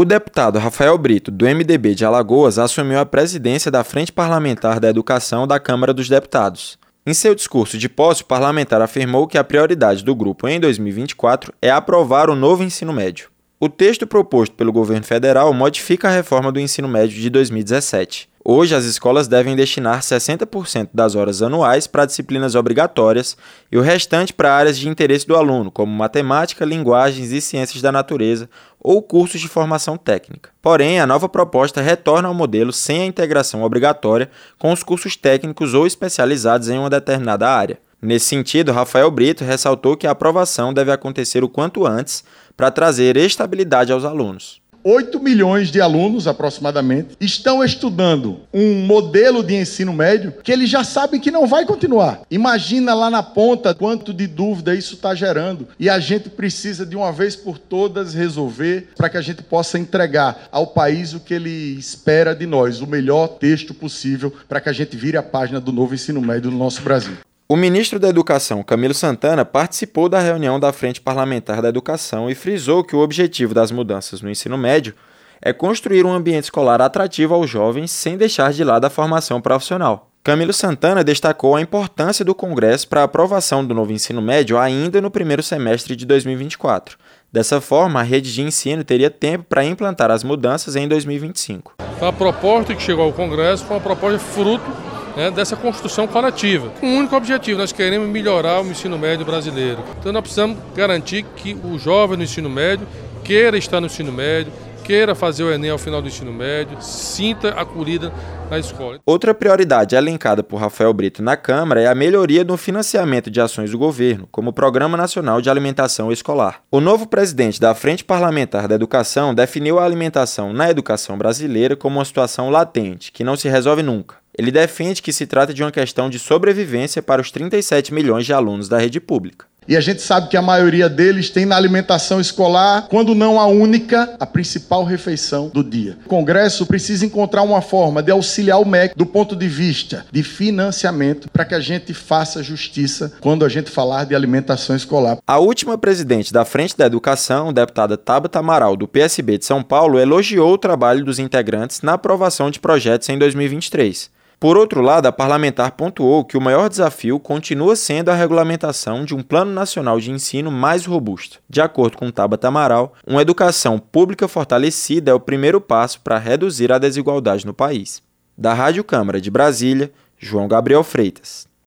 O deputado Rafael Brito, do MDB de Alagoas, assumiu a presidência da Frente Parlamentar da Educação da Câmara dos Deputados. Em seu discurso de posse, o parlamentar afirmou que a prioridade do grupo em 2024 é aprovar o novo ensino médio. O texto proposto pelo governo federal modifica a reforma do ensino médio de 2017. Hoje, as escolas devem destinar 60% das horas anuais para disciplinas obrigatórias e o restante para áreas de interesse do aluno, como matemática, linguagens e ciências da natureza ou cursos de formação técnica. Porém, a nova proposta retorna ao modelo sem a integração obrigatória com os cursos técnicos ou especializados em uma determinada área. Nesse sentido, Rafael Brito ressaltou que a aprovação deve acontecer o quanto antes para trazer estabilidade aos alunos. 8 milhões de alunos, aproximadamente, estão estudando um modelo de ensino médio que eles já sabem que não vai continuar. Imagina lá na ponta quanto de dúvida isso está gerando. E a gente precisa, de uma vez por todas, resolver para que a gente possa entregar ao país o que ele espera de nós, o melhor texto possível para que a gente vire a página do novo ensino médio no nosso Brasil. O ministro da Educação, Camilo Santana, participou da reunião da Frente Parlamentar da Educação e frisou que o objetivo das mudanças no ensino médio é construir um ambiente escolar atrativo aos jovens sem deixar de lado a formação profissional. Camilo Santana destacou a importância do Congresso para a aprovação do novo ensino médio ainda no primeiro semestre de 2024. Dessa forma, a rede de ensino teria tempo para implantar as mudanças em 2025. A proposta que chegou ao Congresso foi uma proposta fruto né, dessa construção coletiva. Com um único objetivo, nós queremos melhorar o ensino médio brasileiro. Então nós precisamos garantir que o jovem no ensino médio queira estar no ensino médio, queira fazer o Enem ao final do ensino médio, sinta acolhida na escola. Outra prioridade elencada por Rafael Brito na Câmara é a melhoria no financiamento de ações do governo, como o Programa Nacional de Alimentação Escolar. O novo presidente da Frente Parlamentar da Educação definiu a alimentação na educação brasileira como uma situação latente, que não se resolve nunca. Ele defende que se trata de uma questão de sobrevivência para os 37 milhões de alunos da rede pública. E a gente sabe que a maioria deles tem na alimentação escolar, quando não a única, a principal refeição do dia. O Congresso precisa encontrar uma forma de auxiliar o MEC do ponto de vista de financiamento para que a gente faça justiça quando a gente falar de alimentação escolar. A última presidente da Frente da Educação, deputada Tabata Amaral, do PSB de São Paulo, elogiou o trabalho dos integrantes na aprovação de projetos em 2023. Por outro lado, a parlamentar pontuou que o maior desafio continua sendo a regulamentação de um Plano Nacional de Ensino mais robusto. De acordo com Tabata Amaral, uma educação pública fortalecida é o primeiro passo para reduzir a desigualdade no país. Da Rádio Câmara de Brasília, João Gabriel Freitas.